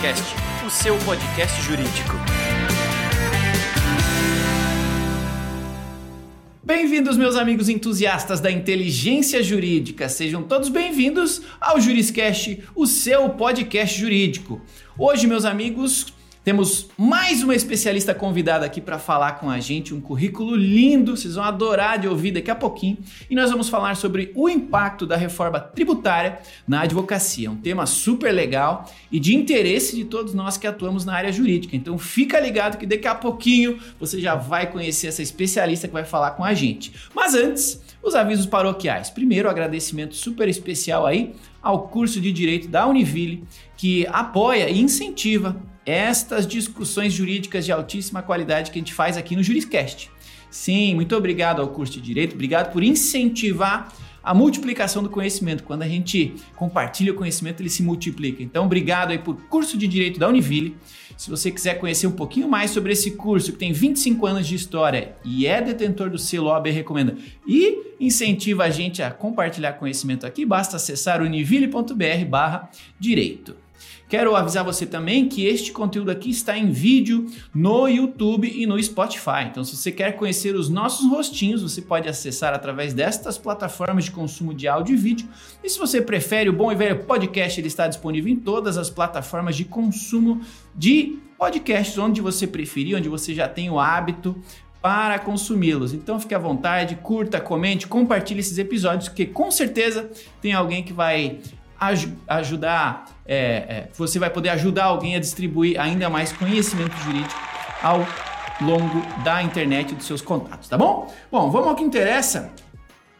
Juriscast, o seu podcast jurídico. Bem-vindos, meus amigos entusiastas da inteligência jurídica. Sejam todos bem-vindos ao Juriscast, o seu podcast jurídico. Hoje, meus amigos, temos mais uma especialista convidada aqui para falar com a gente, um currículo lindo, vocês vão adorar de ouvir daqui a pouquinho. E nós vamos falar sobre o impacto da reforma tributária na advocacia, um tema super legal e de interesse de todos nós que atuamos na área jurídica. Então fica ligado que daqui a pouquinho você já vai conhecer essa especialista que vai falar com a gente. Mas antes, os avisos paroquiais. Primeiro, agradecimento super especial aí ao curso de Direito da Univille, que apoia e incentiva estas discussões jurídicas de altíssima qualidade que a gente faz aqui no Juriscast. Sim, muito obrigado ao curso de Direito, obrigado por incentivar a multiplicação do conhecimento. Quando a gente compartilha o conhecimento, ele se multiplica. Então, obrigado aí por curso de Direito da Univille. Se você quiser conhecer um pouquinho mais sobre esse curso, que tem 25 anos de história e é detentor do selo OAB Recomenda, e incentiva a gente a compartilhar conhecimento aqui, basta acessar univille.br barra direito. Quero avisar você também que este conteúdo aqui está em vídeo no YouTube e no Spotify. Então, se você quer conhecer os nossos rostinhos, você pode acessar através destas plataformas de consumo de áudio e vídeo. E se você prefere o bom e velho podcast, ele está disponível em todas as plataformas de consumo de podcasts, onde você preferir, onde você já tem o hábito para consumi-los. Então fique à vontade, curta, comente, compartilhe esses episódios, porque com certeza tem alguém que vai aj ajudar, é, é, você vai poder ajudar alguém a distribuir ainda mais conhecimento jurídico ao longo da internet e dos seus contatos, tá bom? Bom, vamos ao que interessa.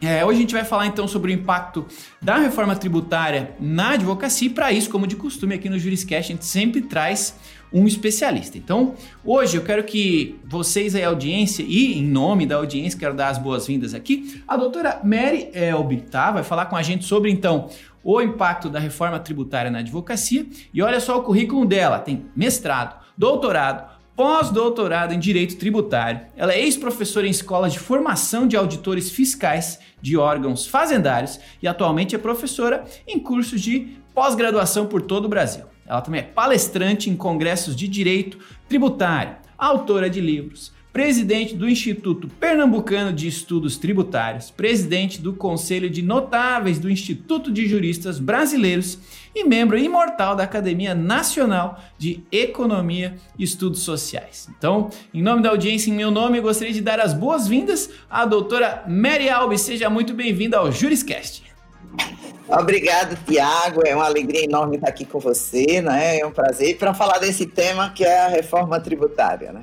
É, hoje a gente vai falar então sobre o impacto da reforma tributária na advocacia e para isso, como de costume aqui no Juriscast, a gente sempre traz um especialista. Então, hoje eu quero que vocês aí, audiência, e em nome da audiência, quero dar as boas-vindas aqui, a doutora Mary Elby, tá? Vai falar com a gente sobre então o impacto da reforma tributária na advocacia. E olha só o currículo dela: tem mestrado, doutorado, pós-doutorado em Direito Tributário. Ela é ex-professora em escolas de formação de auditores fiscais de órgãos fazendários e atualmente é professora em cursos de pós-graduação por todo o Brasil. Ela também é palestrante em congressos de direito tributário, autora de livros, presidente do Instituto Pernambucano de Estudos Tributários, presidente do Conselho de Notáveis do Instituto de Juristas Brasileiros e membro imortal da Academia Nacional de Economia e Estudos Sociais. Então, em nome da audiência, em meu nome, eu gostaria de dar as boas-vindas à doutora Mary Alves. Seja muito bem-vinda ao Juriscast. Obrigado, Tiago. É uma alegria enorme estar aqui com você, né? É um prazer para falar desse tema que é a reforma tributária, né?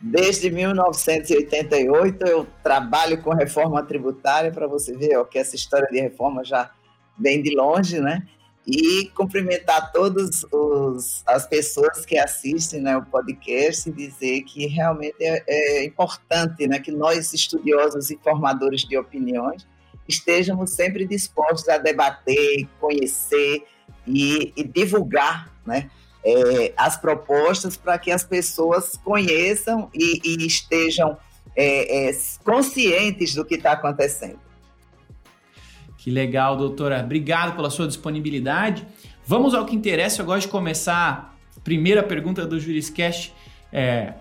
Desde 1988 eu trabalho com reforma tributária para você ver ó, que essa história de reforma já vem de longe, né? E cumprimentar todas as pessoas que assistem né, o podcast e dizer que realmente é, é importante né, que nós, estudiosos e formadores de opiniões, estejamos sempre dispostos a debater, conhecer e, e divulgar né, é, as propostas para que as pessoas conheçam e, e estejam é, é, conscientes do que está acontecendo. Que legal, doutora. Obrigado pela sua disponibilidade. Vamos ao que interessa. Eu gosto de começar a primeira pergunta do Juriscast, é,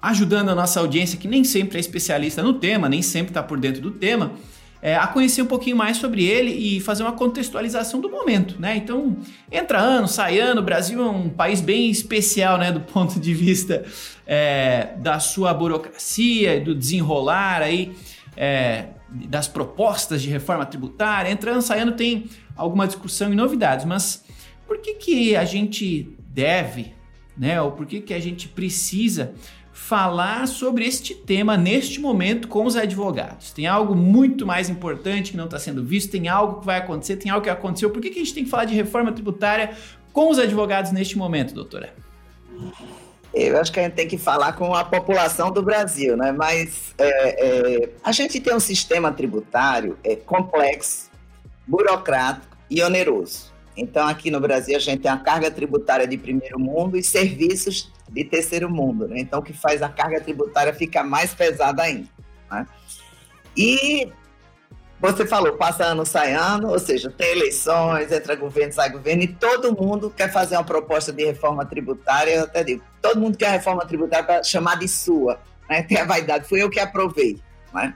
ajudando a nossa audiência, que nem sempre é especialista no tema, nem sempre está por dentro do tema é, a conhecer um pouquinho mais sobre ele e fazer uma contextualização do momento, né? Então, entra ano, sai ano, o Brasil é um país bem especial, né, do ponto de vista é, da sua burocracia, do desenrolar aí, é, das propostas de reforma tributária. Entra ano, sai ano tem alguma discussão e novidades, mas por que que a gente deve, né, ou por que que a gente precisa falar sobre este tema neste momento com os advogados. Tem algo muito mais importante que não está sendo visto, tem algo que vai acontecer, tem algo que aconteceu. Por que, que a gente tem que falar de reforma tributária com os advogados neste momento, doutora? Eu acho que a gente tem que falar com a população do Brasil, né? Mas é, é, a gente tem um sistema tributário é, complexo, burocrático e oneroso. Então, aqui no Brasil, a gente tem a carga tributária de primeiro mundo e serviços de terceiro mundo. Né? Então, o que faz a carga tributária ficar mais pesada ainda. Né? E você falou, passa ano, sai ano, ou seja, tem eleições, entra governo, sai governo, e todo mundo quer fazer uma proposta de reforma tributária, eu até digo, todo mundo quer a reforma tributária para chamar de sua, né? tem a vaidade, fui eu que aprovei. Né?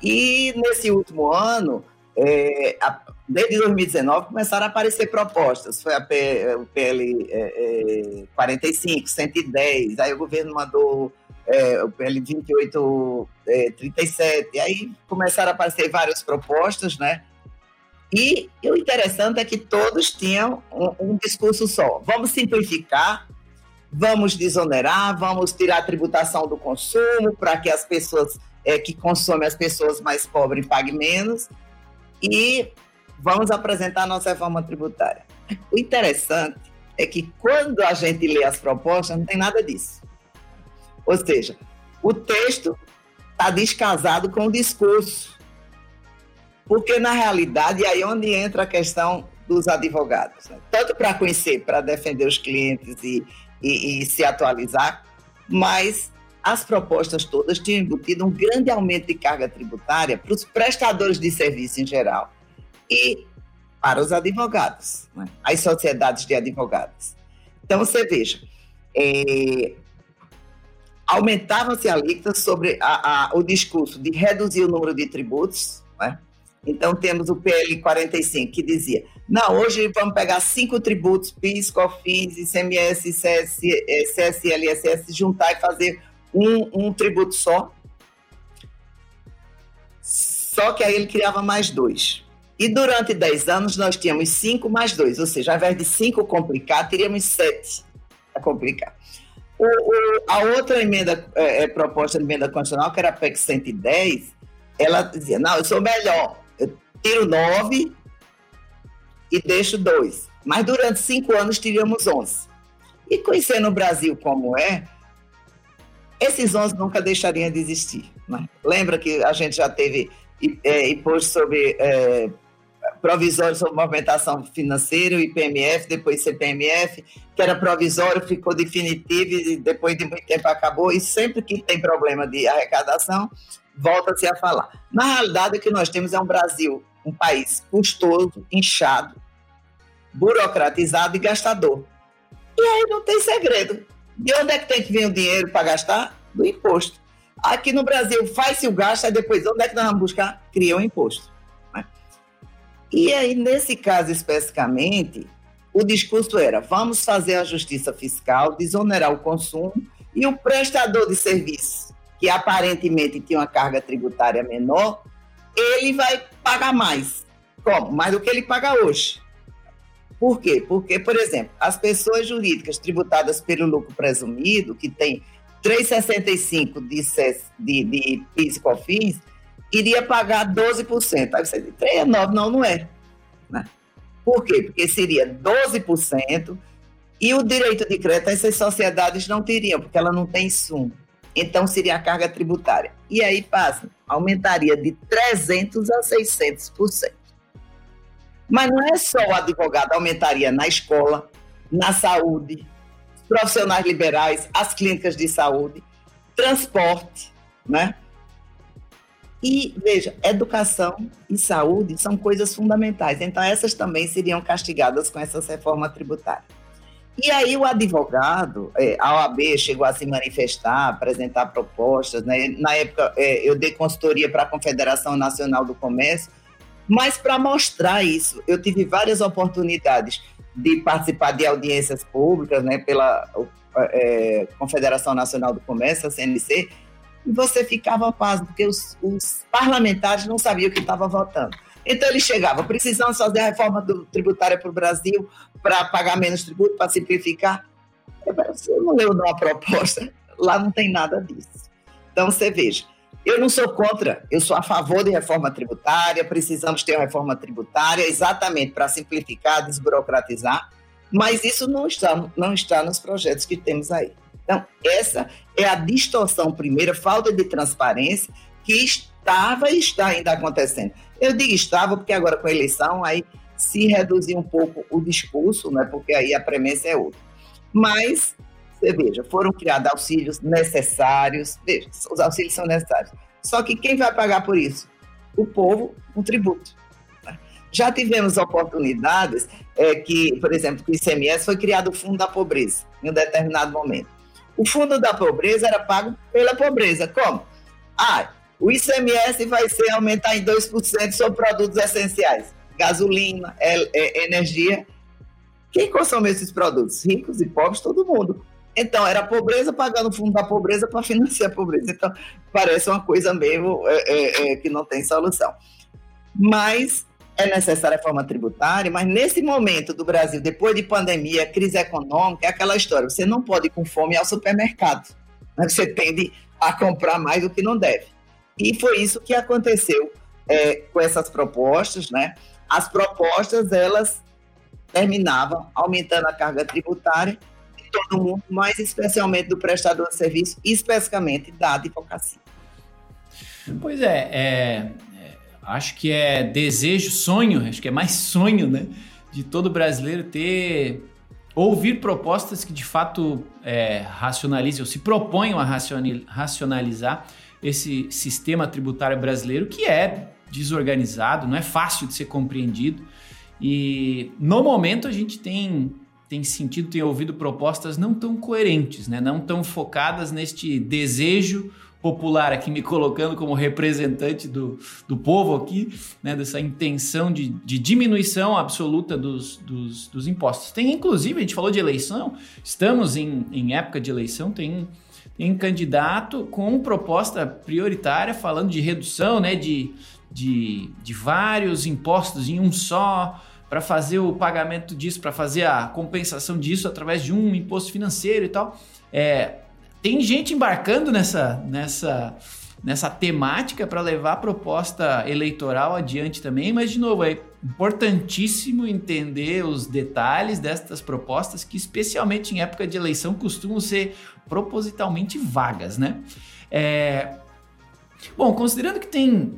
E nesse último ano, é, a, desde 2019, começaram a aparecer propostas. Foi P, o PL é, é, 45, 110, aí o governo mandou é, o PL 28, é, 37, aí começaram a aparecer várias propostas, né? E, e o interessante é que todos tinham um, um discurso só. Vamos simplificar, vamos desonerar, vamos tirar a tributação do consumo para que as pessoas é, que consomem, as pessoas mais pobres, paguem menos. E vamos apresentar nossa reforma tributária. O interessante é que quando a gente lê as propostas, não tem nada disso. Ou seja, o texto está descasado com o discurso. Porque, na realidade, aí é onde entra a questão dos advogados. Né? Tanto para conhecer, para defender os clientes e, e, e se atualizar, mas as propostas todas tinham embutido um grande aumento de carga tributária para os prestadores de serviço em geral e para os advogados, né? as sociedades de advogados. Então, você veja, é, aumentavam-se alíquotas sobre a, a, o discurso de reduzir o número de tributos, né? Então, temos o PL 45, que dizia: não, hoje vamos pegar cinco tributos, PIS, COFINS, ICMS, CS, CSL, ISS, juntar e fazer um, um tributo só. Só que aí ele criava mais dois. E durante 10 anos nós tínhamos 5 mais 2, ou seja, ao invés de 5 complicar, teríamos 7 a complicar. O, o, a outra emenda é, é, proposta de emenda constitucional, que era a PEC 110, ela dizia: não, eu sou melhor, eu tiro 9 e deixo 2. Mas durante 5 anos teríamos 11. E conhecendo o Brasil como é, esses 11 nunca deixariam de existir. Né? Lembra que a gente já teve é, imposto sobre é, provisório sobre movimentação financeira, IPMF, depois CPMF, que era provisório, ficou definitivo e depois de muito tempo acabou. E sempre que tem problema de arrecadação, volta-se a falar. Na realidade, o que nós temos é um Brasil, um país custoso, inchado, burocratizado e gastador. E aí não tem segredo. De onde é que tem que vir o dinheiro para gastar? Do imposto. Aqui no Brasil faz-se o gasto, aí depois onde é que nós vamos buscar? Cria um imposto. Né? E aí, nesse caso especificamente, o discurso era: vamos fazer a justiça fiscal, desonerar o consumo e o prestador de serviço, que aparentemente tinha uma carga tributária menor, ele vai pagar mais. Como? Mais do que ele paga hoje. Por quê? Porque, por exemplo, as pessoas jurídicas tributadas pelo lucro presumido, que tem 3,65 de, de, de PIS e COFINS, iria pagar 12%. Aí você diz, 3,9%, não, não é. Né? Por quê? Porque seria 12% e o direito de crédito essas sociedades não teriam, porque ela não tem sumo. Então seria a carga tributária. E aí passa, aumentaria de 300% a 600%. Mas não é só o advogado, aumentaria na escola, na saúde, profissionais liberais, as clínicas de saúde, transporte, né? E veja, educação e saúde são coisas fundamentais. Então, essas também seriam castigadas com essa reforma tributária. E aí, o advogado, é, a OAB chegou a se manifestar, apresentar propostas. Né? Na época, é, eu dei consultoria para a Confederação Nacional do Comércio mas para mostrar isso, eu tive várias oportunidades de participar de audiências públicas, né, pela é, Confederação Nacional do Comércio, a CNC, e você ficava paz, porque os, os parlamentares não sabiam o que estava votando. Então ele chegava, precisamos fazer a reforma do, tributária para o Brasil para pagar menos tributo, para simplificar. Você não leu uma proposta, lá não tem nada disso. Então você veja, eu não sou contra, eu sou a favor de reforma tributária, precisamos ter uma reforma tributária exatamente para simplificar, desburocratizar, mas isso não está, não está nos projetos que temos aí. Então, essa é a distorção primeira, falta de transparência que estava e está ainda acontecendo. Eu digo estava porque agora com a eleição aí se reduziu um pouco o discurso, né, porque aí a premissa é outra. Mas veja, foram criados auxílios necessários, veja, os auxílios são necessários. Só que quem vai pagar por isso? o povo um tributo. Né? Já tivemos oportunidades é, que, por exemplo, que o ICMS foi criado o Fundo da Pobreza em um determinado momento. O Fundo da Pobreza era pago pela pobreza. Como? Ah, o ICMS vai ser aumentar em 2% sobre produtos essenciais, gasolina, é, energia. Quem consome esses produtos? Ricos e pobres, todo mundo. Então, era pobreza pagando o fundo da pobreza para financiar a pobreza. Então, parece uma coisa meio é, é, é, que não tem solução. Mas é necessária a reforma tributária, mas nesse momento do Brasil, depois de pandemia, crise econômica, é aquela história: você não pode ir com fome ao supermercado. Né? Você tende a comprar mais do que não deve. E foi isso que aconteceu é, com essas propostas, né? As propostas, elas terminavam aumentando a carga tributária mundo, mas especialmente do prestador de serviço, especificamente da advocacia. Pois é, é, é, acho que é desejo, sonho, acho que é mais sonho, né? De todo brasileiro ter ouvir propostas que de fato é, racionalizem ou se proponham a racionalizar esse sistema tributário brasileiro que é desorganizado, não é fácil de ser compreendido. E no momento a gente tem, tem sentido, tem ouvido propostas não tão coerentes, né? não tão focadas neste desejo popular, aqui me colocando como representante do, do povo aqui, né? dessa intenção de, de diminuição absoluta dos, dos, dos impostos. Tem inclusive, a gente falou de eleição, estamos em, em época de eleição, tem em candidato com proposta prioritária falando de redução né, de, de, de vários impostos em um só, para fazer o pagamento disso, para fazer a compensação disso através de um imposto financeiro e tal. É, tem gente embarcando nessa, nessa, nessa temática para levar a proposta eleitoral adiante também, mas, de novo, é importantíssimo entender os detalhes destas propostas, que, especialmente em época de eleição, costumam ser propositalmente vagas, né? É... Bom, considerando que tem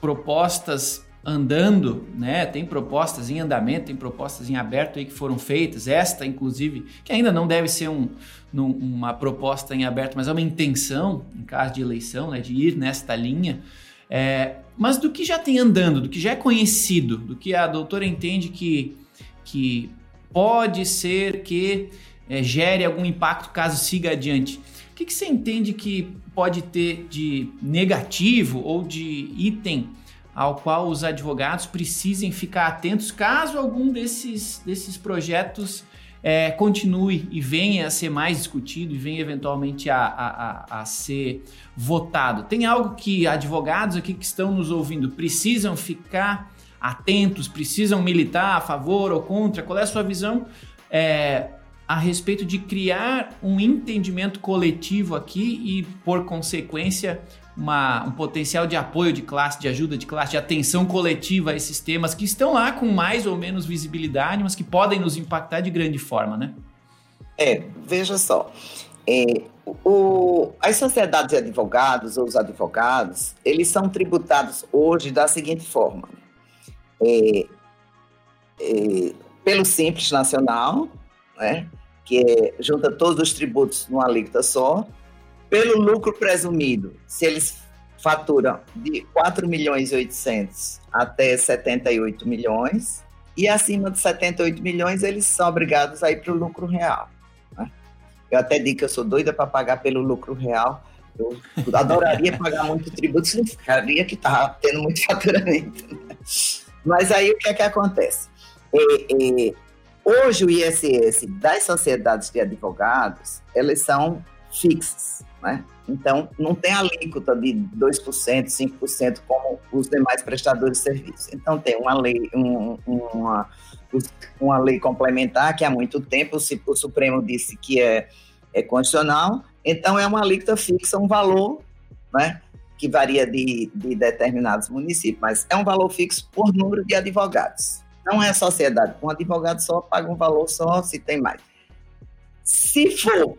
propostas andando, né? Tem propostas em andamento, tem propostas em aberto aí que foram feitas. Esta, inclusive, que ainda não deve ser um, uma proposta em aberto, mas é uma intenção, em caso de eleição, né? De ir nesta linha. É, mas do que já tem andando, do que já é conhecido, do que a doutora entende que, que pode ser que é, gere algum impacto caso siga adiante. O que, que você entende que pode ter de negativo ou de item ao qual os advogados precisem ficar atentos caso algum desses, desses projetos é, continue e venha a ser mais discutido e venha eventualmente a, a, a, ser votado. Tem algo que advogados aqui que estão nos ouvindo precisam ficar atentos, precisam militar a favor ou contra? Qual é a sua visão é, a respeito de criar um entendimento coletivo aqui e, por consequência, uma, um potencial de apoio de classe, de ajuda de classe, de atenção coletiva a esses temas que estão lá com mais ou menos visibilidade, mas que podem nos impactar de grande forma, né? É, veja só. É, o, as sociedades de advogados ou os advogados, eles são tributados hoje da seguinte forma. É, é, pelo Simples Nacional, né, que é, junta todos os tributos numa alíquota só, pelo lucro presumido, se eles faturam de 4 milhões e 800 até 78 milhões, e acima de 78 milhões eles são obrigados a ir para o lucro real. Né? Eu até digo que eu sou doida para pagar pelo lucro real, eu adoraria pagar muito tributo, significaria que estava tendo muito faturamento. Né? Mas aí o que é que acontece? É, é, hoje o ISS das sociedades de advogados, elas são fixas. Né? Então, não tem alíquota de 2%, 5%, como os demais prestadores de serviço. Então, tem uma lei, um, uma, uma lei complementar que há muito tempo o Supremo disse que é, é constitucional. Então, é uma alíquota fixa, um valor né, que varia de, de determinados municípios, mas é um valor fixo por número de advogados. Não é sociedade. Um advogado só paga um valor só se tem mais. Se for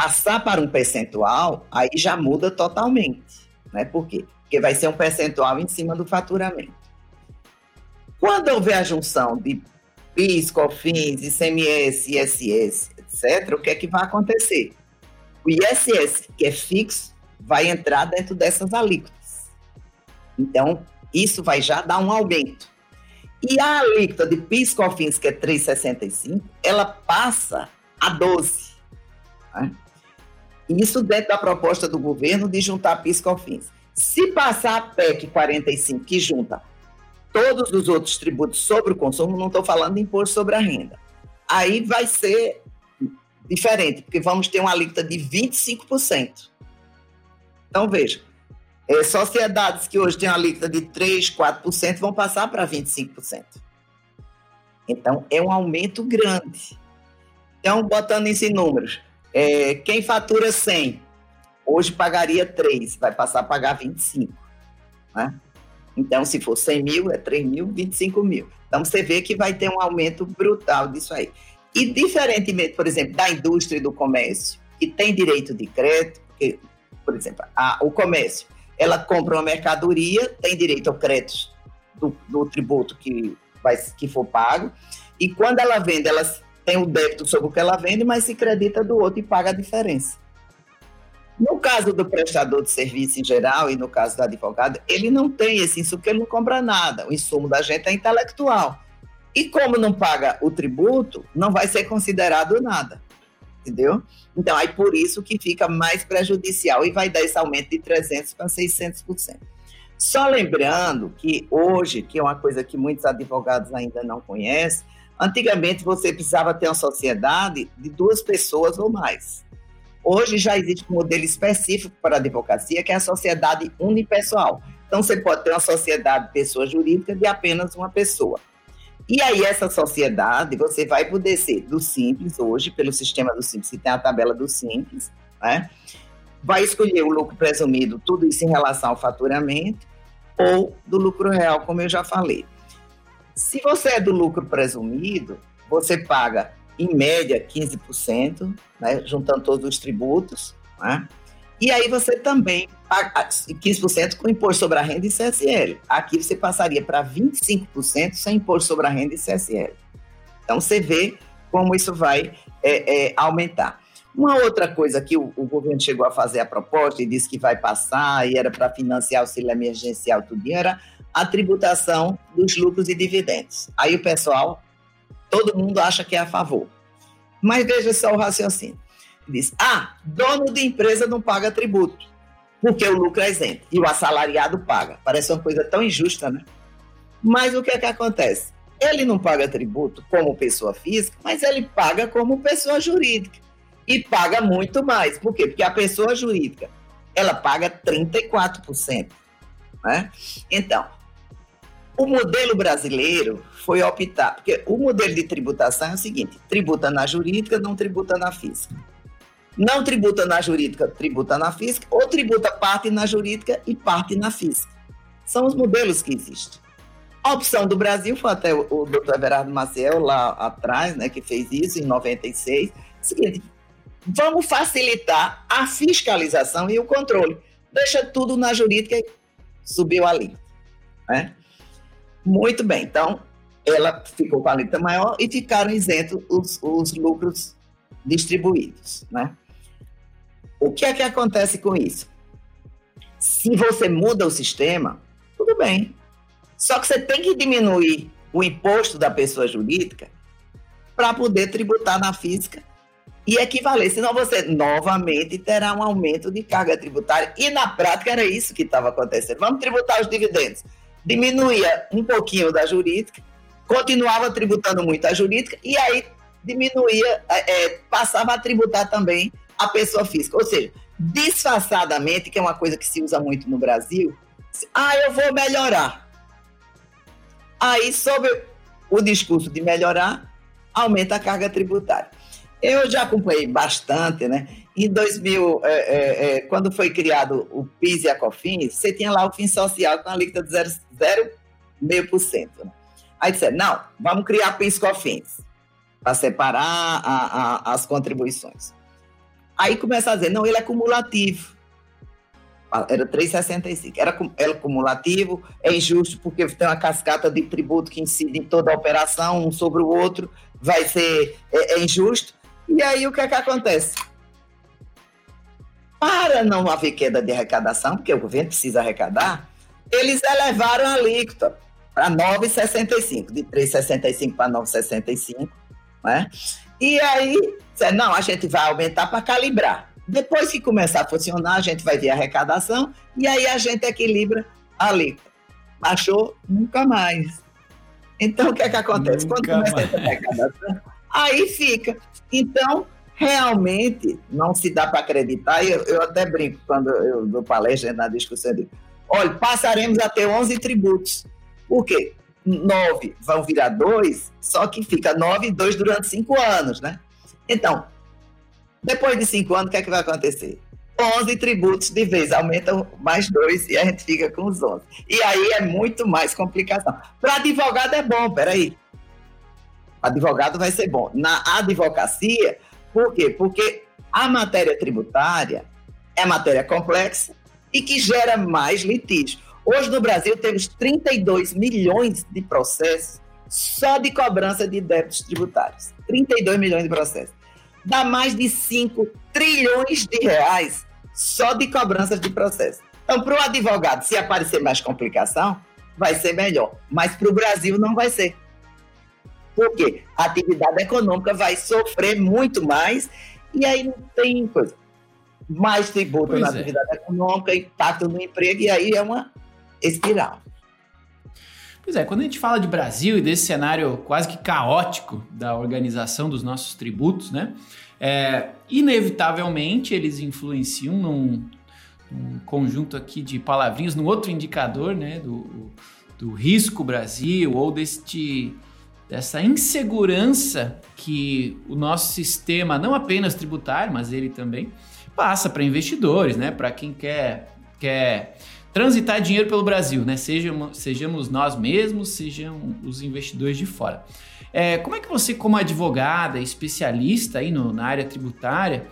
passar para um percentual, aí já muda totalmente. Né? Por quê? Porque vai ser um percentual em cima do faturamento. Quando houver a junção de PIS, COFINS, ICMS, ISS, etc., o que é que vai acontecer? O ISS, que é fixo, vai entrar dentro dessas alíquotas. Então, Isso vai já dar um aumento. E a alíquota de PIS/COFINS, que é 3,65, ela passa a 12. Né? Isso dentro da proposta do governo de juntar PIS/COFINS. Se passar a PEC 45, que junta todos os outros tributos sobre o consumo, não estou falando de imposto sobre a renda, aí vai ser diferente, porque vamos ter uma alíquota de 25%. Então, veja, é, sociedades que hoje têm uma alíquota de 3%, 4% vão passar para 25%. Então, é um aumento grande. Então, botando isso em números, é, quem fatura 100, hoje pagaria 3, vai passar a pagar 25. Né? Então, se for 100 mil, é 3 mil, 25 mil. Então, você vê que vai ter um aumento brutal disso aí. E, diferentemente, por exemplo, da indústria e do comércio, que tem direito de crédito, porque, por exemplo, a, o comércio ela compra uma mercadoria, tem direito ao crédito do, do tributo que, vai, que for pago, e quando ela vende, ela tem o débito sobre o que ela vende, mas se credita do outro e paga a diferença. No caso do prestador de serviço em geral e no caso do advogado, ele não tem esse insumo, porque ele não compra nada. O insumo da gente é intelectual. E como não paga o tributo, não vai ser considerado nada entendeu? Então, aí por isso que fica mais prejudicial e vai dar esse aumento de 300% para 600%. Só lembrando que hoje, que é uma coisa que muitos advogados ainda não conhecem, antigamente você precisava ter uma sociedade de duas pessoas ou mais. Hoje já existe um modelo específico para a advocacia, que é a sociedade unipessoal. Então, você pode ter uma sociedade pessoa jurídica de apenas uma pessoa. E aí, essa sociedade, você vai poder ser do Simples hoje, pelo sistema do Simples, que tem a tabela do Simples, né? Vai escolher o lucro presumido, tudo isso em relação ao faturamento, ou do lucro real, como eu já falei. Se você é do lucro presumido, você paga, em média, 15%, né, juntando todos os tributos, né? E aí você também, 15% com imposto sobre a renda e CSL. Aqui você passaria para 25% sem imposto sobre a renda e CSL. Então você vê como isso vai é, é, aumentar. Uma outra coisa que o, o, governo chegou a fazer a proposta e disse que vai passar e era para financiar o auxílio emergencial, tudo era a tributação dos lucros e dividendos. Aí o pessoal, todo mundo acha que é a favor. Mas veja só o raciocínio diz: ah, dono de empresa não paga tributo, porque o lucro é isento e o assalariado paga. Parece uma coisa tão injusta, né? Mas o que é que acontece? Ele não paga tributo como pessoa física, mas ele paga como pessoa jurídica. E paga muito mais. Por quê? Porque a pessoa jurídica, ela paga 34%. Né? Então, o modelo brasileiro foi optar, porque o modelo de tributação é o seguinte: tributa na jurídica, não tributa na física não tributa na jurídica, tributa na física, ou tributa parte na jurídica e parte na física. São os modelos que existem. A opção do Brasil foi até o, o doutor Everardo Maciel lá atrás, né, que fez isso em 96. Seguinte, vamos facilitar a fiscalização e o controle. Deixa tudo na jurídica e subiu ali. Né? Muito bem, então ela ficou com a alíquota maior e ficaram isentos os, os lucros distribuídos. Né? O que é que acontece com isso? Se você muda o sistema, tudo bem. Só que você tem que diminuir o imposto da pessoa jurídica para poder tributar na física e equivaler. Senão você novamente terá um aumento de carga tributária. E na prática era isso que estava acontecendo. Vamos tributar os dividendos. Diminuía um pouquinho da jurídica, continuava tributando muito a jurídica, e aí diminuía, é, passava a tributar também a pessoa física. Ou seja, disfarçadamente, que é uma coisa que se usa muito no Brasil, ah, eu vou melhorar. Aí, sob o discurso de melhorar, aumenta a carga tributária. Eu já acompanhei bastante, né? Em 2000, é, é, é, quando foi criado o PIS e a COFINS, você tinha lá o FIM social com a alíquota de 0,5%. Né? Aí disseram, não, vamos criar PIS e COFINS para separar a, a, as contribuições. Aí começa a dizer, não, ele é cumulativo. Era 3,65. Era, era cumulativo, é injusto porque tem uma cascata de tributo que incide em toda a operação, um sobre o outro, vai ser é, é injusto. E aí o que é que acontece? Para não haver queda de arrecadação, porque o governo precisa arrecadar, eles elevaram a alíquota para 9,65, de 3,65 para 9,65, né? E aí, não, a gente vai aumentar para calibrar. Depois que começar a funcionar, a gente vai ver a arrecadação e aí a gente equilibra a alíquota. Baixou nunca mais. Então, o que é que acontece? Nunca Quando começa mais. a arrecadação, aí fica. Então, realmente, não se dá para acreditar. Eu, eu até brinco quando eu dou palestra na discussão, eu digo, olha, passaremos a ter 11 tributos. Por quê? Nove vão virar dois, só que fica nove e dois durante cinco anos, né? Então, depois de cinco anos, o que é que vai acontecer? 11 tributos de vez, aumentam mais dois e a gente fica com os 11. E aí é muito mais complicação. Para advogado é bom, peraí. Advogado vai ser bom. Na advocacia, por quê? Porque a matéria tributária é matéria complexa e que gera mais litígio. Hoje no Brasil temos 32 milhões de processos só de cobrança de débitos tributários. 32 milhões de processos. Dá mais de 5 trilhões de reais só de cobranças de processo. Então, para o advogado, se aparecer mais complicação, vai ser melhor. Mas para o Brasil não vai ser. Por quê? A atividade econômica vai sofrer muito mais e aí não tem coisa. Mais tributo pois na é. atividade econômica, impacto no emprego, e aí é uma espiral. Pois é, quando a gente fala de Brasil e desse cenário quase que caótico da organização dos nossos tributos, né? É, inevitavelmente eles influenciam num, num, conjunto aqui de palavrinhas, num outro indicador, né? Do, do risco Brasil ou deste dessa insegurança que o nosso sistema, não apenas tributário, mas ele também passa para investidores, né? Para quem quer quer transitar dinheiro pelo Brasil, né? Sejamos, nós mesmos, sejam os investidores de fora. É, como é que você, como advogada, especialista aí no, na área tributária,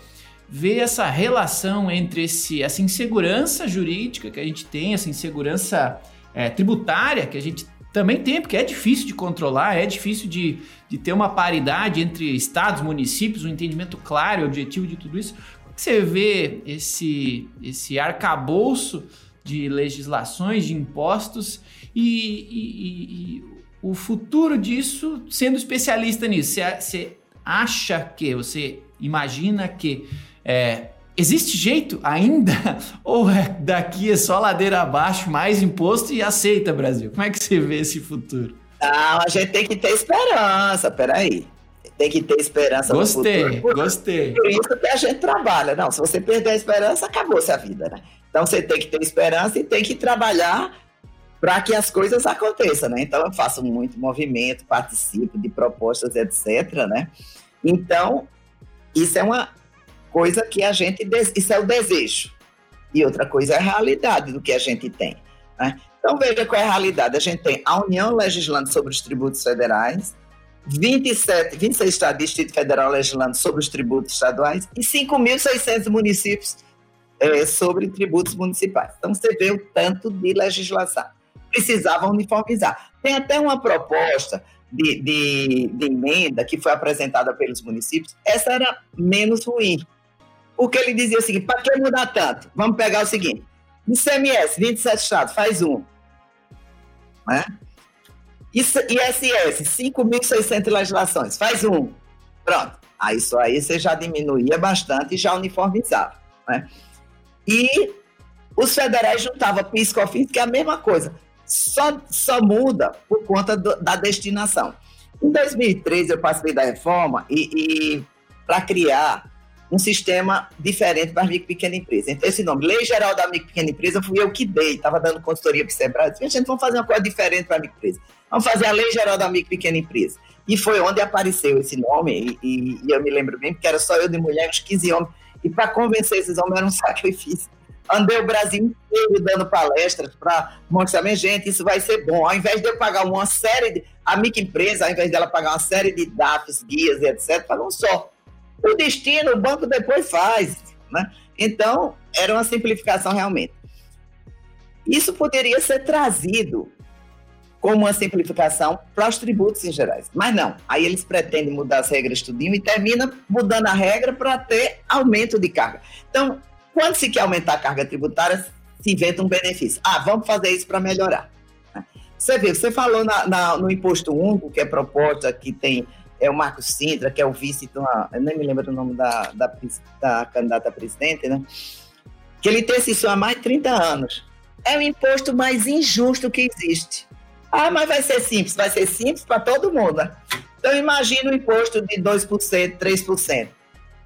vê essa relação entre esse, essa insegurança jurídica que a gente tem, essa insegurança é, tributária que a gente também tem, porque é difícil de controlar, é difícil de, de ter uma paridade entre estados, municípios, um entendimento claro e objetivo de tudo isso. Você vê esse, esse arcabouço de legislações, de impostos e, e, e o futuro disso, sendo especialista nisso, você, você acha que, você imagina que é, existe jeito ainda? Ou é, daqui é só ladeira abaixo, mais imposto e aceita, Brasil? Como é que você vê esse futuro? Não, a gente tem que ter esperança, peraí. Tem que ter esperança gostei, no futuro. Gostei, gostei. Por isso que a gente trabalha. Não, se você perder a esperança, acabou-se a vida, né? Então você tem que ter esperança e tem que trabalhar para que as coisas aconteçam, né? Então eu faço muito movimento, participo de propostas, etc, né? Então, isso é uma coisa que a gente isso é o desejo. E outra coisa é a realidade do que a gente tem, né? Então veja qual é a realidade. A gente tem a União legislando sobre os tributos federais, 27, 26 estados e Distrito Federal legislando sobre os tributos estaduais e 5.600 municípios é, sobre tributos municipais. Então, você vê o tanto de legislação. Precisava uniformizar. Tem até uma proposta de, de, de emenda que foi apresentada pelos municípios. Essa era menos ruim. Porque ele dizia o seguinte: para que mudar tanto? Vamos pegar o seguinte: ICMS, 27 estados, faz um. Né? ISS, 5.600 legislações, faz um. Pronto. Aí isso aí você já diminuía bastante e já uniformizava. Né? E os federais juntavam PIS, COFINS, que é a mesma coisa, só, só muda por conta do, da destinação. Em 2013, eu participei da reforma e, e para criar um sistema diferente para a micro e pequena empresa. Então, esse nome, Lei Geral da Micro e Pequena Empresa, fui eu que dei, estava dando consultoria para o Sebrae. Disse, gente, vamos fazer uma coisa diferente para a micro empresa. Vamos fazer a Lei Geral da Micro e Pequena Empresa. E foi onde apareceu esse nome, e, e, eu me lembro bem, porque era só eu de mulher, uns 15 homens, e para convencer esses homens era um sacrifício andei o Brasil inteiro dando palestras para mostrar, minha gente, isso vai ser bom. Ao invés de eu pagar uma série de. A microempresa, ao invés dela pagar uma série de DAFs, guias e etc., um só. O destino, o banco depois faz. Né? Então, era uma simplificação realmente. Isso poderia ser trazido como uma simplificação para os tributos em gerais. Mas não, aí eles pretendem mudar as regras tudinho e termina mudando a regra para ter aumento de carga. Então, quando se quer aumentar a carga tributária, se inventa um benefício. Ah, vamos fazer isso para melhorar. Você vê, você falou na, na, no imposto único, que é proposta, que tem é o Marcos Sintra, que é o vice, uma, eu nem me lembro o nome da, da, da candidata a presidente, né? Que ele tem isso há mais de 30 anos. É o imposto mais injusto que existe. Ah, mas vai ser simples, vai ser simples para todo mundo. Né? Então imagina o imposto de 2%, 3%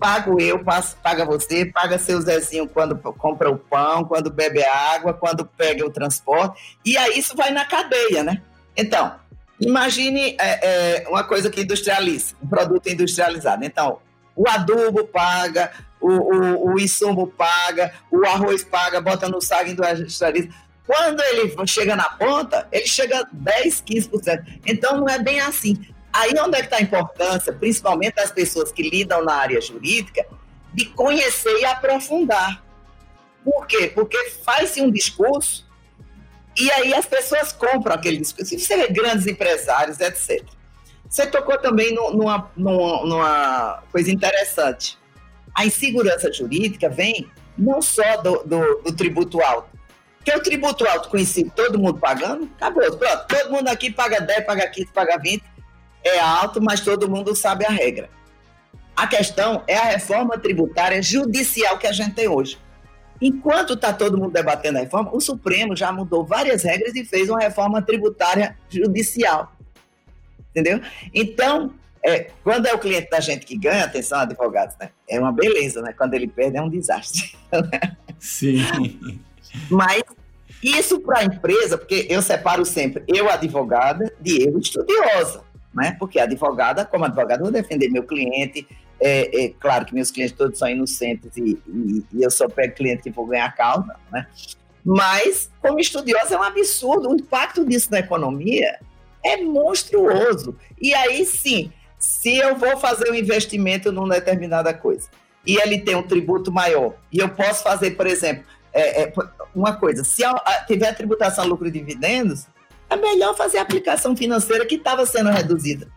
pago eu, paga você, paga seu Zezinho quando compra o pão, quando bebe água, quando pega o transporte, e aí isso vai na cadeia, né? Então, imagine é, é, uma coisa que industrializa, um produto industrializado. Então, o adubo paga, o, o, o paga, o arroz paga, bota no saco industrializa. Quando ele chega na ponta, ele chega a 10, 15%. Então, não é bem assim. Aí onde é que está a importância, principalmente das pessoas que lidam na área jurídica, de conhecer e aprofundar. Por quê? Porque faz-se um discurso e aí as pessoas compram aquele discurso. Você vê grandes empresários, etc. Você tocou também numa, numa, numa coisa interessante. A insegurança jurídica vem não só do, do, do tributo alto, porque o tributo alto conhecido, todo mundo pagando, acabou. Pronto, todo mundo aqui paga 10, paga 15, paga 20 é alto, mas todo mundo sabe a regra. A questão é a reforma tributária judicial que a gente tem hoje. Enquanto está todo mundo debatendo a reforma, o Supremo já mudou várias regras e fez uma reforma tributária judicial. Entendeu? Então, é, quando é o cliente da gente que ganha, atenção, advogados, né? É uma beleza, né? Quando ele perde, é um desastre. Sim. Mas isso para a empresa, porque eu separo sempre eu, advogada, de eu, estudiosa né? Porque advogada, como advogada, vou defender meu cliente. É, é, claro que meus clientes todos são inocentes e, e, e eu só pego cliente que vou ganhar causa, né? Mas, como estudiosa, é um absurdo. O impacto disso na economia é monstruoso. E aí, sim, se eu vou fazer um investimento numa determinada coisa e ele tem um tributo maior, e eu posso fazer, por exemplo, é, é, uma coisa, se tiver tributação lucro e dividendos, é melhor fazer a aplicação financeira que estava sendo reduzida.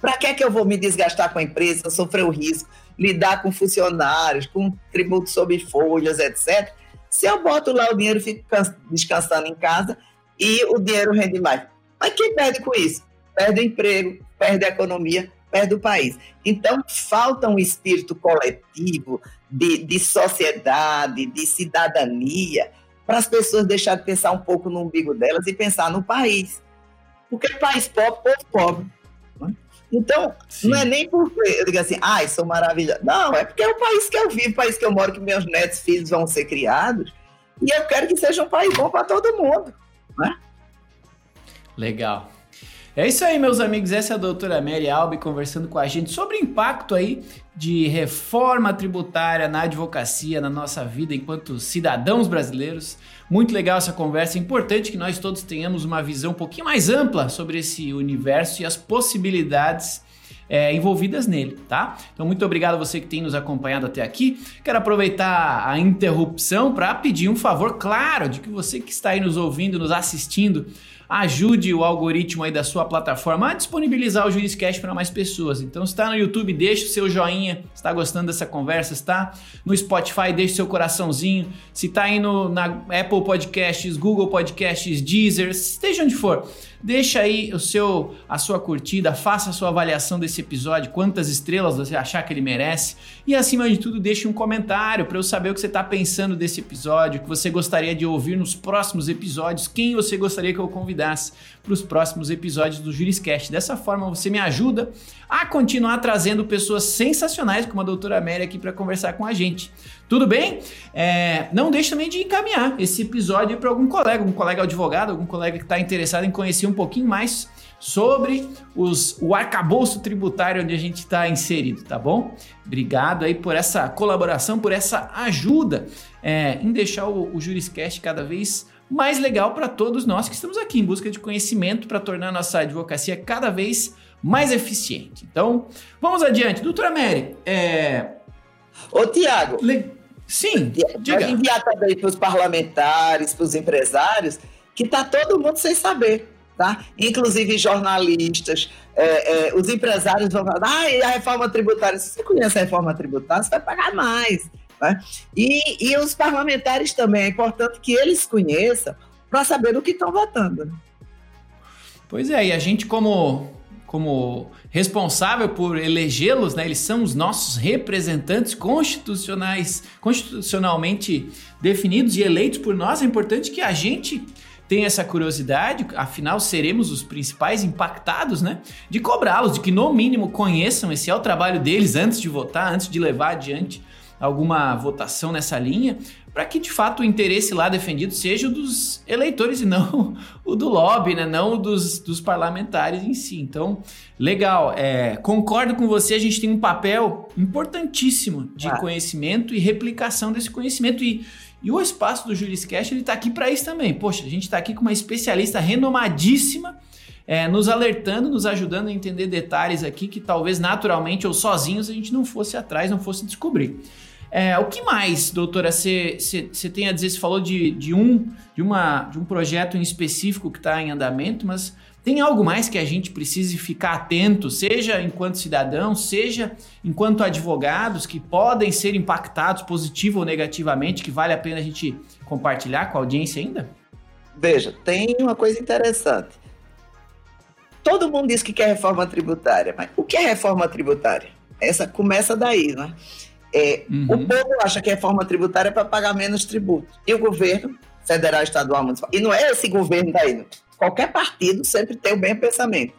Para que é que eu vou me desgastar com a empresa, sofrer o risco, lidar com funcionários, com tributo sobre folhas, etc. Se eu boto lá o dinheiro, fico descansando em casa e o dinheiro rende mais. Mas quem perde com isso? Perde o emprego, perde a economia, perde o país. Então, falta um espírito coletivo de, de sociedade, de cidadania, para as pessoas deixarem de pensar um pouco no umbigo delas e pensar no país. Porque país pobre, povo pobre. Então, Sim. não é nem porque eu digo assim, ai, ah, sou maravilhosa. Não, é porque é o país que eu vivo, o país que eu moro, que meus netos, filhos vão ser criados. E eu quero que seja um país bom para todo mundo. Né? Legal. É isso aí, meus amigos. Essa é a doutora Mary Albi conversando com a gente sobre o impacto aí de reforma tributária na advocacia, na nossa vida enquanto cidadãos brasileiros. Muito legal essa conversa. É importante que nós todos tenhamos uma visão um pouquinho mais ampla sobre esse universo e as possibilidades é, envolvidas nele, tá? Então, muito obrigado a você que tem nos acompanhado até aqui. Quero aproveitar a interrupção para pedir um favor, claro, de que você que está aí nos ouvindo, nos assistindo, ajude o algoritmo aí da sua plataforma a disponibilizar o Juriscast para mais pessoas. Então, está no YouTube, deixa o seu joinha, está gostando dessa conversa, está no Spotify, deixa o seu coraçãozinho. Se está aí no, na Apple Podcasts, Google Podcasts, Deezer, esteja onde for Deixa aí o seu, a sua curtida, faça a sua avaliação desse episódio, quantas estrelas você achar que ele merece. E acima de tudo deixe um comentário para eu saber o que você está pensando desse episódio, o que você gostaria de ouvir nos próximos episódios, quem você gostaria que eu convidasse para os próximos episódios do Juriscast. Dessa forma você me ajuda a continuar trazendo pessoas sensacionais como a doutora Mary aqui para conversar com a gente. Tudo bem? É, não deixe também de encaminhar esse episódio para algum colega, um colega advogado, algum colega que está interessado em conhecer um pouquinho mais sobre os, o arcabouço tributário onde a gente está inserido, tá bom? Obrigado aí por essa colaboração, por essa ajuda é, em deixar o, o Juriscast cada vez mais legal para todos nós que estamos aqui em busca de conhecimento para tornar nossa advocacia cada vez mais eficiente. Então, vamos adiante. Doutora Mary, é... Ô, Tiago. Le... Sim, diga. enviar também para os parlamentares, para os empresários, que está todo mundo sem saber, tá? Inclusive jornalistas, é, é, os empresários vão falar, ah, e a reforma tributária, se você conhece a reforma tributária, você vai pagar mais. Né? E, e os parlamentares também, é importante que eles conheçam para saber o que estão votando. Né? Pois é, e a gente como, como responsável por elegê-los, né, eles são os nossos representantes constitucionais, constitucionalmente definidos e eleitos por nós, é importante que a gente tenha essa curiosidade, afinal seremos os principais impactados, né? De cobrá-los, de que no mínimo conheçam esse é o trabalho deles antes de votar, antes de levar adiante alguma votação nessa linha, para que de fato o interesse lá defendido seja o dos eleitores e não o do lobby, né? não o dos, dos parlamentares em si. Então, legal, é, concordo com você, a gente tem um papel importantíssimo de ah. conhecimento e replicação desse conhecimento. E, e o espaço do Juriscast está aqui para isso também. Poxa, a gente está aqui com uma especialista renomadíssima. É, nos alertando, nos ajudando a entender detalhes aqui que talvez naturalmente ou sozinhos a gente não fosse atrás, não fosse descobrir. É, o que mais, doutora, você tem a dizer? Você falou de, de, um, de, uma, de um projeto em específico que está em andamento, mas tem algo mais que a gente precise ficar atento, seja enquanto cidadão, seja enquanto advogados, que podem ser impactados positivo ou negativamente, que vale a pena a gente compartilhar com a audiência ainda? Veja, tem uma coisa interessante. Todo mundo diz que quer reforma tributária, mas o que é reforma tributária? Essa começa daí, né? É, uhum. O povo acha que a reforma tributária é para pagar menos tributo. E o governo, federal, estadual, municipal, e não é esse governo daí. Qualquer partido sempre tem o mesmo pensamento.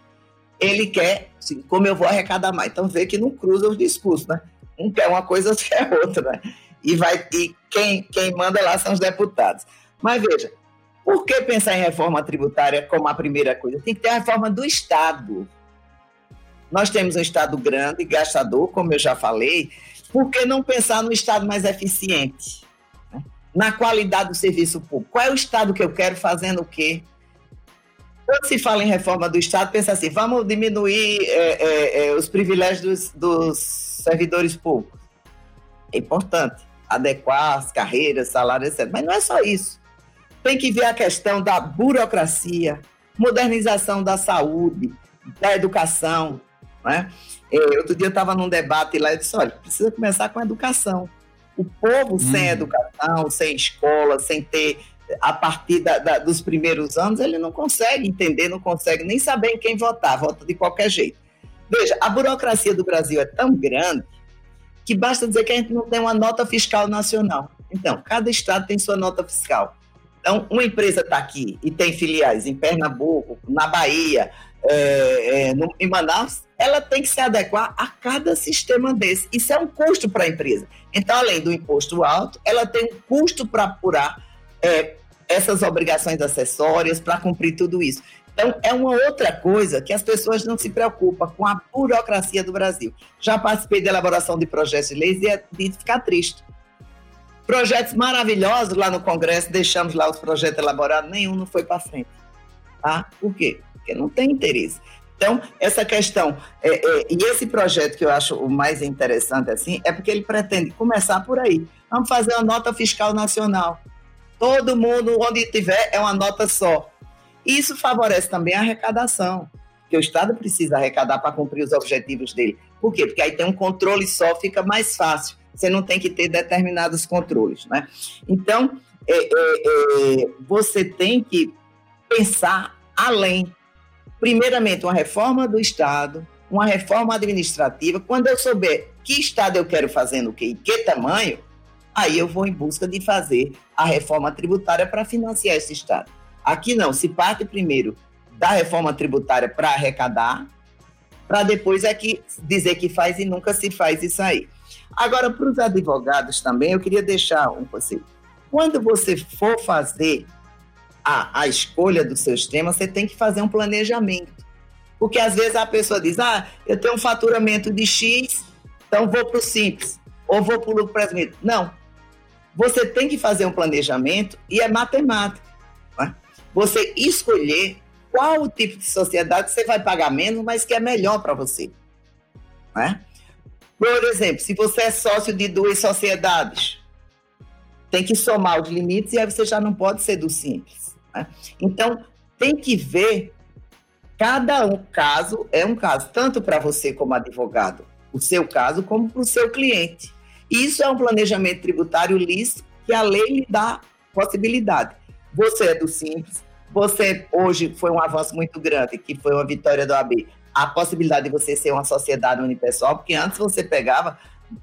Ele quer, assim, como eu vou arrecadar mais. Então vê que não cruza os discursos, né? Um quer uma coisa, outro quer outra, né? E, vai, e quem, quem manda lá são os deputados. Mas veja, por que pensar em reforma tributária como a primeira coisa? Tem que ter a reforma do Estado. Nós temos um Estado grande, gastador, como eu já falei, por que não pensar no Estado mais eficiente? Né? Na qualidade do serviço público. Qual é o Estado que eu quero fazendo o quê? Quando se fala em reforma do Estado, pensa assim: vamos diminuir é, é, é, os privilégios dos, dos servidores públicos. É importante adequar as carreiras, salários, etc. Mas não é só isso. Tem que ver a questão da burocracia, modernização da saúde, da educação, né? É, outro dia eu estava num debate lá e disse: olha, precisa começar com a educação. O povo hum. sem educação, sem escola, sem ter, a partir da, da, dos primeiros anos, ele não consegue entender, não consegue nem saber em quem votar, vota de qualquer jeito. Veja, a burocracia do Brasil é tão grande que basta dizer que a gente não tem uma nota fiscal nacional. Então, cada estado tem sua nota fiscal. Então, uma empresa está aqui e tem filiais em Pernambuco, na Bahia, é, é, no, em Manaus, ela tem que se adequar a cada sistema desse. Isso é um custo para a empresa. Então, além do imposto alto, ela tem um custo para apurar é, essas obrigações acessórias, para cumprir tudo isso. Então, é uma outra coisa que as pessoas não se preocupam com a burocracia do Brasil. Já participei da elaboração de projetos de leis e é de ficar triste. Projetos maravilhosos lá no Congresso, deixamos lá os projetos elaborados, nenhum não foi para frente. Tá? Por quê? Porque não tem interesse. Então, essa questão, é, é, e esse projeto que eu acho o mais interessante, assim, é porque ele pretende começar por aí. Vamos fazer uma nota fiscal nacional. Todo mundo, onde tiver, é uma nota só. Isso favorece também a arrecadação, que o Estado precisa arrecadar para cumprir os objetivos dele. Por quê? Porque aí tem um controle só, fica mais fácil. Você não tem que ter determinados controles, né? Então, é, é, é você tem que pensar além primeiramente, uma reforma do Estado, uma reforma administrativa. Quando eu souber que Estado eu quero fazer no que e que tamanho, aí eu vou em busca de fazer a reforma tributária para financiar esse Estado. Aqui não, se parte primeiro da reforma tributária para arrecadar, para depois é que dizer que faz e nunca se faz isso aí. Agora, para os advogados também, eu queria deixar um conselho. Quando você for fazer a, a escolha dos seus temas, você tem que fazer um planejamento. Porque às vezes a pessoa diz: ah, eu tenho um faturamento de X, então vou para o Simples, ou vou para o lucro presumido. Não. Você tem que fazer um planejamento e é matemática. Né? Você escolher qual o tipo de sociedade você vai pagar menos, mas que é melhor para você. Né? Por exemplo, se você é sócio de duas sociedades, tem que somar os limites e aí você já não pode ser do simples. Né? Então, tem que ver, cada um caso é um caso, tanto para você como advogado, o seu caso, como para o seu cliente. Isso é um planejamento tributário lícito que a lei lhe dá possibilidade. Você é do Simples, você hoje foi um avanço muito grande, que foi uma vitória do AB, a possibilidade de você ser uma sociedade unipessoal, porque antes você pegava,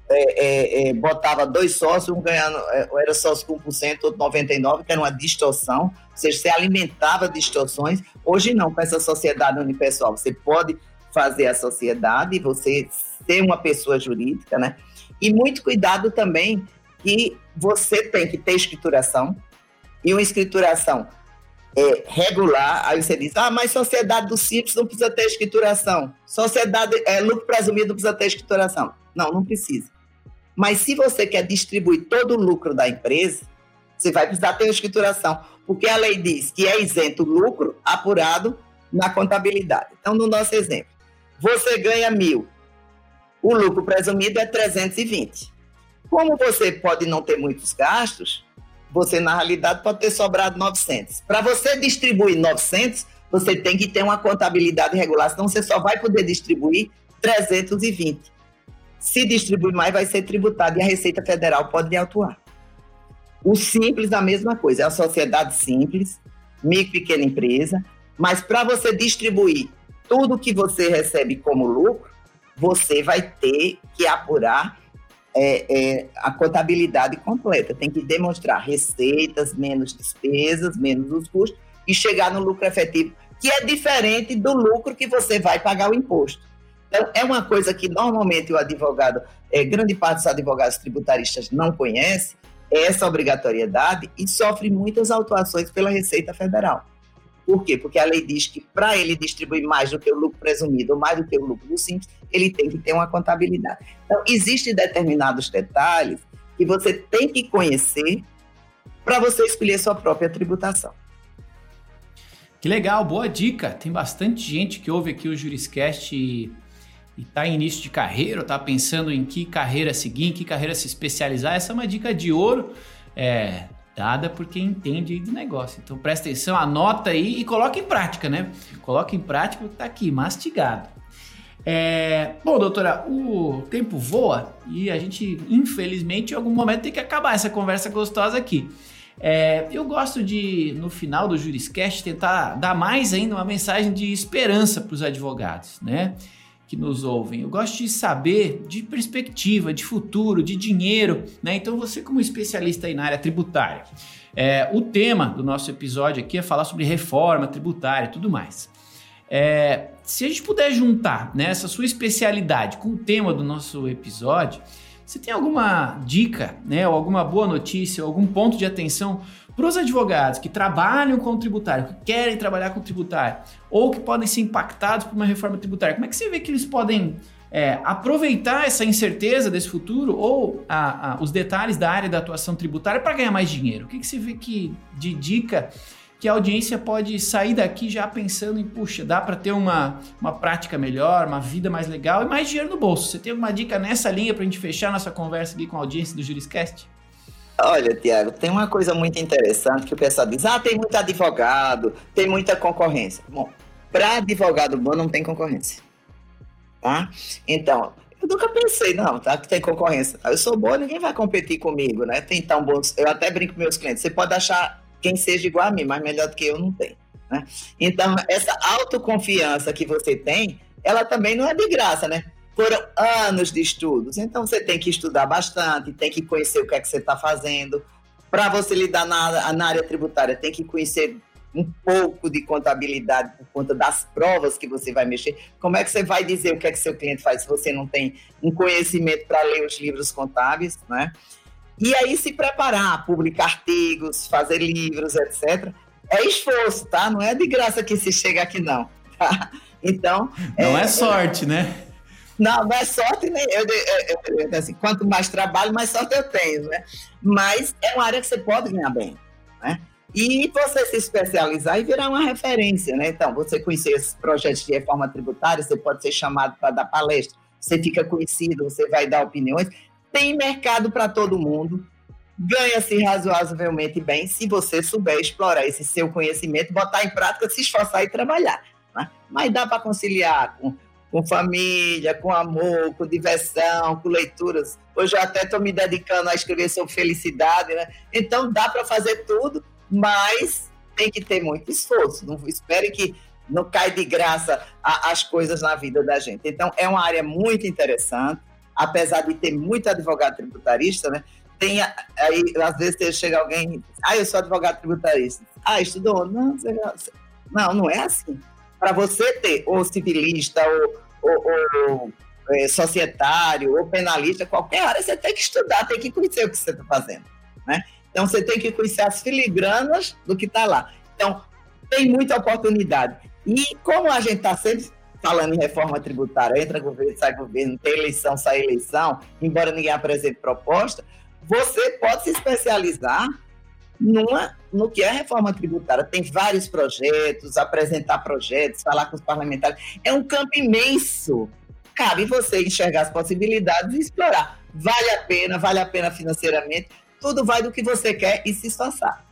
é, é, é, botava dois sócios, um ganhando, é, era sócio com 1%, outro 99%, que era uma distorção, ou seja, você alimentava distorções. Hoje não, com essa sociedade unipessoal, você pode fazer a sociedade, você ser uma pessoa jurídica, né? E muito cuidado também que você tem que ter escrituração, e uma escrituração é, regular, aí você diz, ah, mas sociedade do simples não precisa ter escrituração. Sociedade, é, lucro presumido não precisa ter escrituração. Não, não precisa. Mas se você quer distribuir todo o lucro da empresa, você vai precisar ter uma escrituração, porque a lei diz que é isento o lucro apurado na contabilidade. Então, no nosso exemplo, você ganha mil, o lucro presumido é 320. Como você pode não ter muitos gastos, você na realidade pode ter sobrado 900. Para você distribuir 900, você tem que ter uma contabilidade regular, senão você só vai poder distribuir 320. Se distribuir mais, vai ser tributado e a Receita Federal pode atuar. O simples, a mesma coisa, é a sociedade simples, micro e pequena empresa, mas para você distribuir tudo que você recebe como lucro, você vai ter que apurar é, é, a contabilidade completa. Tem que demonstrar receitas, menos despesas, menos os custos e chegar no lucro efetivo, que é diferente do lucro que você vai pagar o imposto. Então, é uma coisa que normalmente o advogado, é, grande parte dos advogados tributaristas não conhece, é essa obrigatoriedade e sofre muitas autuações pela Receita Federal. Por quê? Porque a lei diz que para ele distribuir mais do que o lucro presumido mais do que o lucro do simples, ele tem que ter uma contabilidade. Então, existem determinados detalhes que você tem que conhecer para você escolher sua própria tributação. Que legal, boa dica. Tem bastante gente que ouve aqui o Juriscast está em início de carreira, está pensando em que carreira seguir, em que carreira se especializar. Essa é uma dica de ouro. É, dada por quem entende do negócio. Então presta atenção, anota aí e coloca em prática, né? Coloca em prática o que está aqui, mastigado. É... Bom, doutora, o tempo voa e a gente, infelizmente, em algum momento tem que acabar essa conversa gostosa aqui. É... eu gosto de, no final do Juriscast, tentar dar mais ainda uma mensagem de esperança para os advogados, né? Que nos ouvem. Eu gosto de saber de perspectiva, de futuro, de dinheiro, né? Então você como especialista aí na área tributária, é, o tema do nosso episódio aqui é falar sobre reforma tributária e tudo mais. É, se a gente puder juntar né, essa sua especialidade com o tema do nosso episódio, você tem alguma dica, né, ou alguma boa notícia, ou algum ponto de atenção para os advogados que trabalham com o tributário, que querem trabalhar com o tributário, ou que podem ser impactados por uma reforma tributária, como é que você vê que eles podem é, aproveitar essa incerteza desse futuro ou a, a, os detalhes da área da atuação tributária para ganhar mais dinheiro? O que, que você vê que de dica que a audiência pode sair daqui já pensando em, puxa, dá para ter uma, uma prática melhor, uma vida mais legal e mais dinheiro no bolso. Você tem alguma dica nessa linha para a gente fechar nossa conversa aqui com a audiência do Juriscast? Olha, Tiago, tem uma coisa muito interessante que o pessoal diz: ah, tem muito advogado, tem muita concorrência. Bom, para advogado bom não tem concorrência. Tá? Então, eu nunca pensei, não, tá? Que tem concorrência. Eu sou bom, ninguém vai competir comigo, né? Tem tão bons. Eu até brinco com meus clientes: você pode achar quem seja igual a mim, mas melhor do que eu não tem. Né? Então, essa autoconfiança que você tem, ela também não é de graça, né? Foram anos de estudos. Então você tem que estudar bastante, tem que conhecer o que é que você está fazendo. Para você lidar na, na, área tributária, tem que conhecer um pouco de contabilidade por conta das provas que você vai mexer. Como é que você vai dizer o que é que seu cliente faz se você não tem um conhecimento para ler os livros contábeis, né? E aí se preparar, publicar artigos, fazer livros, etc. É esforço, tá? Não é de graça que se chega aqui não. Tá? Então não é, é sorte, né? Não, não é sorte nem. Eu, eu, eu, assim, quanto mais trabalho, mais sorte eu tenho, né? Mas é uma área que você pode ganhar bem, né? E você se especializar e virar uma referência, né? Então, você conhecer esses projetos de reforma tributária, você pode ser chamado para dar palestra, você fica conhecido, você vai dar opiniões. Tem mercado para todo mundo, ganha-se razoavelmente bem se você souber explorar esse seu conhecimento, botar em prática, se esforçar e trabalhar. Né? Mas dá para conciliar com com família, com amor, com diversão, com leituras. Hoje eu até estou me dedicando a escrever sobre felicidade, né? Então dá para fazer tudo, mas tem que ter muito esforço. Não espere que não cai de graça a, as coisas na vida da gente. Então é uma área muito interessante, apesar de ter muito advogado tributarista, né? Tem aí às vezes chega alguém, ah, eu sou advogado tributarista. Ah, estudou? Não, não, não é assim para você ter ou civilista, ou, ou, ou é, societário, ou penalista, qualquer área, você tem que estudar, tem que conhecer o que você está fazendo. Né? Então, você tem que conhecer as filigranas do que está lá. Então, tem muita oportunidade. E como a gente está sempre falando em reforma tributária, entra governo, sai governo, tem eleição, sai eleição, embora ninguém apresente proposta, você pode se especializar numa, no que é a reforma tributária. Tem vários projetos, apresentar projetos, falar com os parlamentares. É um campo imenso. Cabe você enxergar as possibilidades e explorar. Vale a pena, vale a pena financeiramente. Tudo vai do que você quer e se esforçar.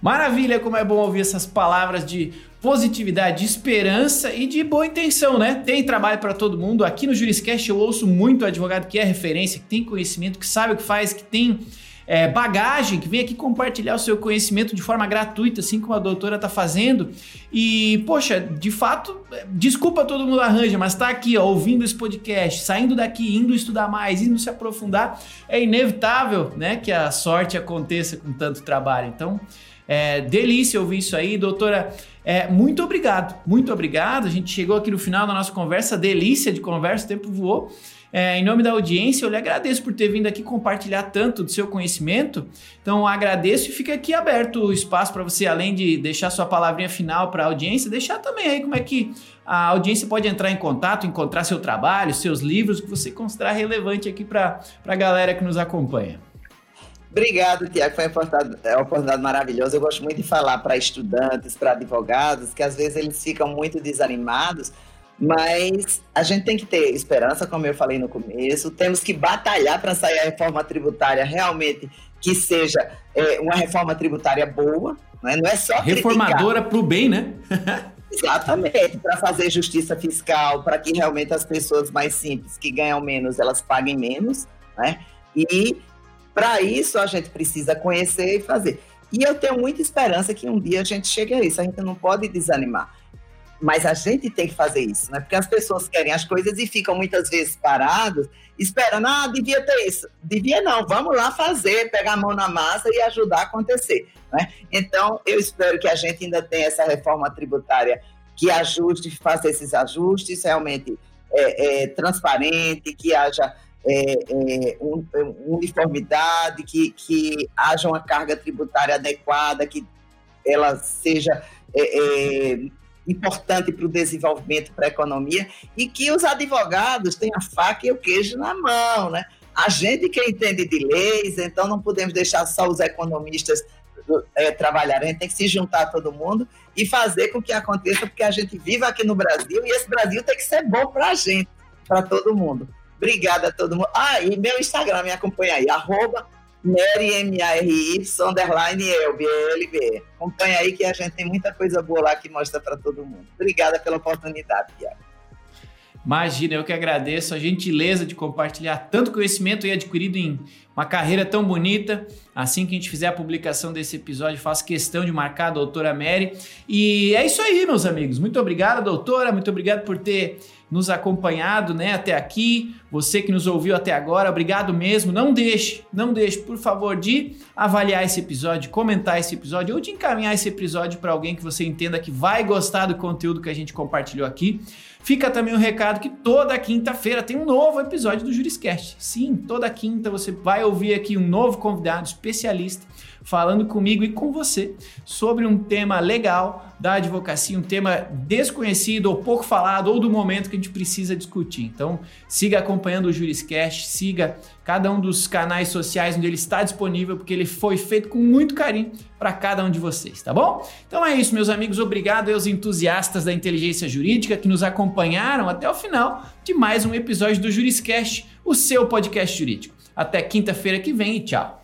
Maravilha, como é bom ouvir essas palavras de positividade, de esperança e de boa intenção, né? Tem trabalho para todo mundo. Aqui no Juriscast eu ouço muito advogado que é referência, que tem conhecimento, que sabe o que faz, que tem é, bagagem, que vem aqui compartilhar o seu conhecimento de forma gratuita, assim como a doutora está fazendo. E, poxa, de fato, desculpa todo mundo arranja, mas está aqui, ó, ouvindo esse podcast, saindo daqui, indo estudar mais, indo se aprofundar, é inevitável, né, que a sorte aconteça com tanto trabalho. Então, é delícia ouvir isso aí, doutora. É, muito obrigado, muito obrigado. A gente chegou aqui no final da nossa conversa, delícia de conversa, o tempo voou. É, em nome da audiência, eu lhe agradeço por ter vindo aqui compartilhar tanto do seu conhecimento. Então, agradeço e fica aqui aberto o espaço para você, além de deixar sua palavrinha final para a audiência, deixar também aí como é que a audiência pode entrar em contato, encontrar seu trabalho, seus livros, que você considerar relevante aqui para a galera que nos acompanha. Obrigado, Tiago. Foi uma é uma oportunidade maravilhosa. Eu gosto muito de falar para estudantes, para advogados, que às vezes eles ficam muito desanimados mas a gente tem que ter esperança, como eu falei no começo, temos que batalhar para sair a reforma tributária realmente que seja é, uma reforma tributária boa, né? não é só reformadora para o bem, né? Exatamente, para fazer justiça fiscal, para que realmente as pessoas mais simples que ganham menos elas paguem menos, né? E para isso a gente precisa conhecer e fazer. E eu tenho muita esperança que um dia a gente chegue a isso. A gente não pode desanimar. Mas a gente tem que fazer isso, né? Porque as pessoas querem as coisas e ficam muitas vezes parados, esperando, ah, devia ter isso. Devia não, vamos lá fazer, pegar a mão na massa e ajudar a acontecer. Né? Então, eu espero que a gente ainda tenha essa reforma tributária que ajuste, faça esses ajustes realmente é, é, transparente, que haja é, é um, uniformidade, que, que haja uma carga tributária adequada, que ela seja é, é, importante para o desenvolvimento, para a economia, e que os advogados tenham a faca e o queijo na mão, né? A gente que entende de leis, então não podemos deixar só os economistas é, trabalhar, a gente tem que se juntar todo mundo e fazer com que aconteça, porque a gente vive aqui no Brasil e esse Brasil tem que ser bom para a gente, para todo mundo. Obrigada a todo mundo. Ah, e meu Instagram, me acompanha aí, arroba Mary, M-A-R-Y, underline Elb, E-L-B. Acompanha aí que a gente tem muita coisa boa lá que mostra para todo mundo. Obrigada pela oportunidade, Tiago. Imagina, eu que agradeço a gentileza de compartilhar tanto conhecimento e adquirido em uma carreira tão bonita. Assim que a gente fizer a publicação desse episódio, faço questão de marcar a doutora Mary. E é isso aí, meus amigos. Muito obrigado, doutora. Muito obrigado por ter nos acompanhado né, até aqui, você que nos ouviu até agora, obrigado mesmo. Não deixe, não deixe, por favor, de avaliar esse episódio, comentar esse episódio ou de encaminhar esse episódio para alguém que você entenda que vai gostar do conteúdo que a gente compartilhou aqui. Fica também o um recado que toda quinta-feira tem um novo episódio do Juriscast. Sim, toda quinta você vai ouvir aqui um novo convidado especialista falando comigo e com você sobre um tema legal da advocacia, um tema desconhecido ou pouco falado ou do momento que a gente precisa discutir. Então, siga acompanhando o Juriscast, siga cada um dos canais sociais onde ele está disponível, porque ele foi feito com muito carinho para cada um de vocês, tá bom? Então é isso, meus amigos. Obrigado aos entusiastas da inteligência jurídica que nos acompanharam até o final de mais um episódio do Juriscast, o seu podcast jurídico. Até quinta-feira que vem e tchau.